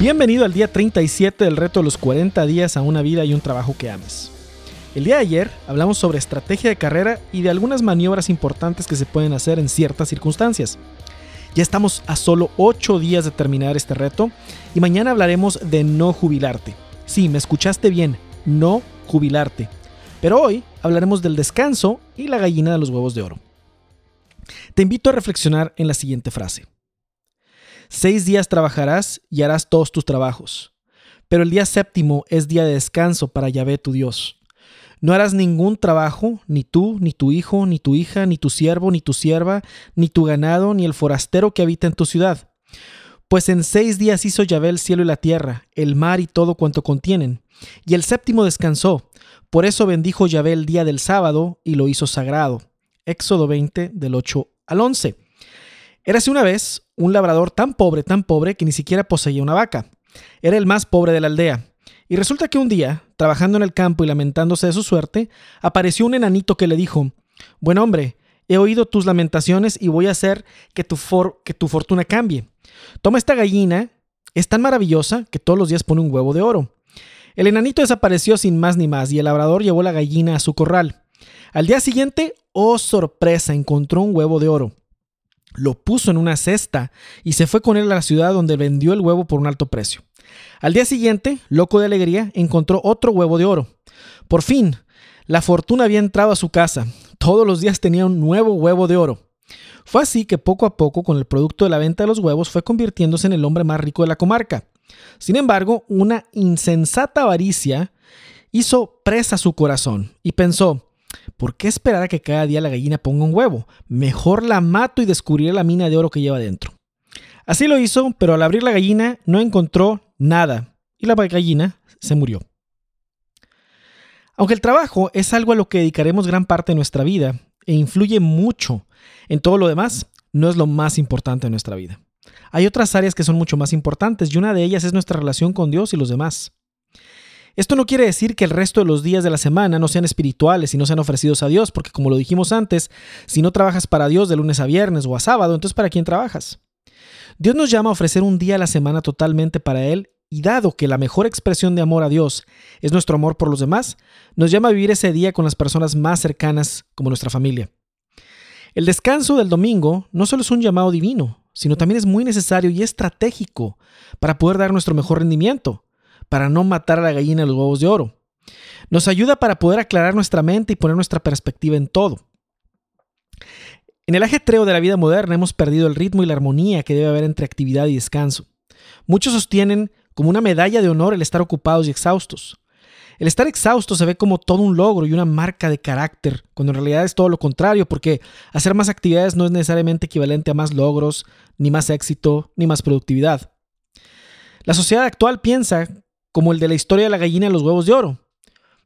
Bienvenido al día 37 del reto de los 40 días a una vida y un trabajo que ames. El día de ayer hablamos sobre estrategia de carrera y de algunas maniobras importantes que se pueden hacer en ciertas circunstancias. Ya estamos a solo 8 días de terminar este reto y mañana hablaremos de no jubilarte. Sí, me escuchaste bien, no jubilarte. Pero hoy hablaremos del descanso y la gallina de los huevos de oro. Te invito a reflexionar en la siguiente frase. Seis días trabajarás y harás todos tus trabajos. Pero el día séptimo es día de descanso para Yahvé tu Dios. No harás ningún trabajo, ni tú, ni tu hijo, ni tu hija, ni tu siervo, ni tu sierva, ni tu ganado, ni el forastero que habita en tu ciudad. Pues en seis días hizo Yahvé el cielo y la tierra, el mar y todo cuanto contienen. Y el séptimo descansó. Por eso bendijo Yahvé el día del sábado y lo hizo sagrado. Éxodo 20 del 8 al 11. Érase una vez un labrador tan pobre, tan pobre, que ni siquiera poseía una vaca. Era el más pobre de la aldea. Y resulta que un día, trabajando en el campo y lamentándose de su suerte, apareció un enanito que le dijo, Buen hombre, he oído tus lamentaciones y voy a hacer que tu, que tu fortuna cambie. Toma esta gallina, es tan maravillosa que todos los días pone un huevo de oro. El enanito desapareció sin más ni más y el labrador llevó la gallina a su corral. Al día siguiente, oh sorpresa, encontró un huevo de oro lo puso en una cesta y se fue con él a la ciudad donde vendió el huevo por un alto precio. Al día siguiente, loco de alegría, encontró otro huevo de oro. Por fin, la fortuna había entrado a su casa. Todos los días tenía un nuevo huevo de oro. Fue así que poco a poco, con el producto de la venta de los huevos, fue convirtiéndose en el hombre más rico de la comarca. Sin embargo, una insensata avaricia hizo presa su corazón y pensó, ¿Por qué esperar a que cada día la gallina ponga un huevo? Mejor la mato y descubriré la mina de oro que lleva dentro. Así lo hizo, pero al abrir la gallina no encontró nada y la gallina se murió. Aunque el trabajo es algo a lo que dedicaremos gran parte de nuestra vida e influye mucho en todo lo demás, no es lo más importante de nuestra vida. Hay otras áreas que son mucho más importantes y una de ellas es nuestra relación con Dios y los demás. Esto no quiere decir que el resto de los días de la semana no sean espirituales y no sean ofrecidos a Dios, porque como lo dijimos antes, si no trabajas para Dios de lunes a viernes o a sábado, entonces ¿para quién trabajas? Dios nos llama a ofrecer un día a la semana totalmente para Él y dado que la mejor expresión de amor a Dios es nuestro amor por los demás, nos llama a vivir ese día con las personas más cercanas como nuestra familia. El descanso del domingo no solo es un llamado divino, sino también es muy necesario y estratégico para poder dar nuestro mejor rendimiento para no matar a la gallina de los huevos de oro. Nos ayuda para poder aclarar nuestra mente y poner nuestra perspectiva en todo. En el ajetreo de la vida moderna hemos perdido el ritmo y la armonía que debe haber entre actividad y descanso. Muchos sostienen como una medalla de honor el estar ocupados y exhaustos. El estar exhausto se ve como todo un logro y una marca de carácter, cuando en realidad es todo lo contrario, porque hacer más actividades no es necesariamente equivalente a más logros, ni más éxito, ni más productividad. La sociedad actual piensa como el de la historia de la gallina y los huevos de oro.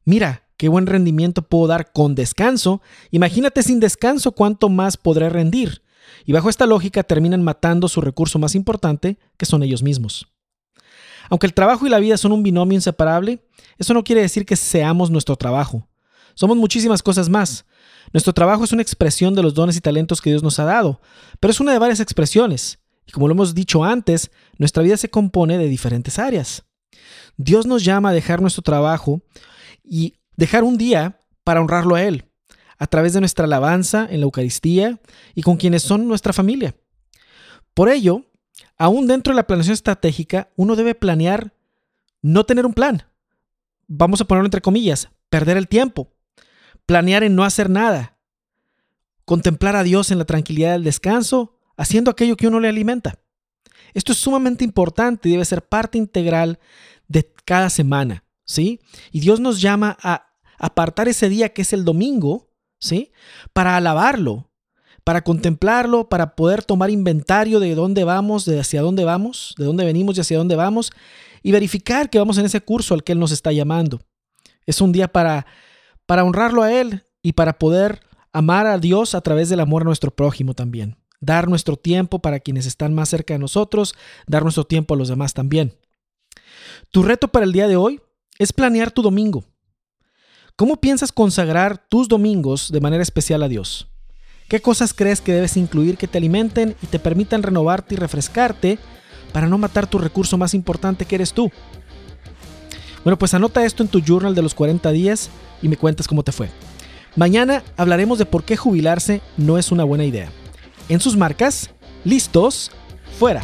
Mira, qué buen rendimiento puedo dar con descanso. Imagínate sin descanso cuánto más podré rendir. Y bajo esta lógica terminan matando su recurso más importante, que son ellos mismos. Aunque el trabajo y la vida son un binomio inseparable, eso no quiere decir que seamos nuestro trabajo. Somos muchísimas cosas más. Nuestro trabajo es una expresión de los dones y talentos que Dios nos ha dado, pero es una de varias expresiones. Y como lo hemos dicho antes, nuestra vida se compone de diferentes áreas. Dios nos llama a dejar nuestro trabajo y dejar un día para honrarlo a Él, a través de nuestra alabanza en la Eucaristía y con quienes son nuestra familia. Por ello, aún dentro de la planeación estratégica, uno debe planear no tener un plan. Vamos a ponerlo entre comillas, perder el tiempo, planear en no hacer nada, contemplar a Dios en la tranquilidad del descanso, haciendo aquello que uno le alimenta. Esto es sumamente importante y debe ser parte integral de cada semana, ¿sí? Y Dios nos llama a apartar ese día que es el domingo, ¿sí? Para alabarlo, para contemplarlo, para poder tomar inventario de dónde vamos, de hacia dónde vamos, de dónde venimos y hacia dónde vamos, y verificar que vamos en ese curso al que Él nos está llamando. Es un día para, para honrarlo a Él y para poder amar a Dios a través del amor a nuestro prójimo también. Dar nuestro tiempo para quienes están más cerca de nosotros, dar nuestro tiempo a los demás también. Tu reto para el día de hoy es planear tu domingo. ¿Cómo piensas consagrar tus domingos de manera especial a Dios? ¿Qué cosas crees que debes incluir que te alimenten y te permitan renovarte y refrescarte para no matar tu recurso más importante que eres tú. Bueno, pues anota esto en tu journal de los 40 días y me cuentas cómo te fue. Mañana hablaremos de por qué jubilarse no es una buena idea. En sus marcas, listos, fuera.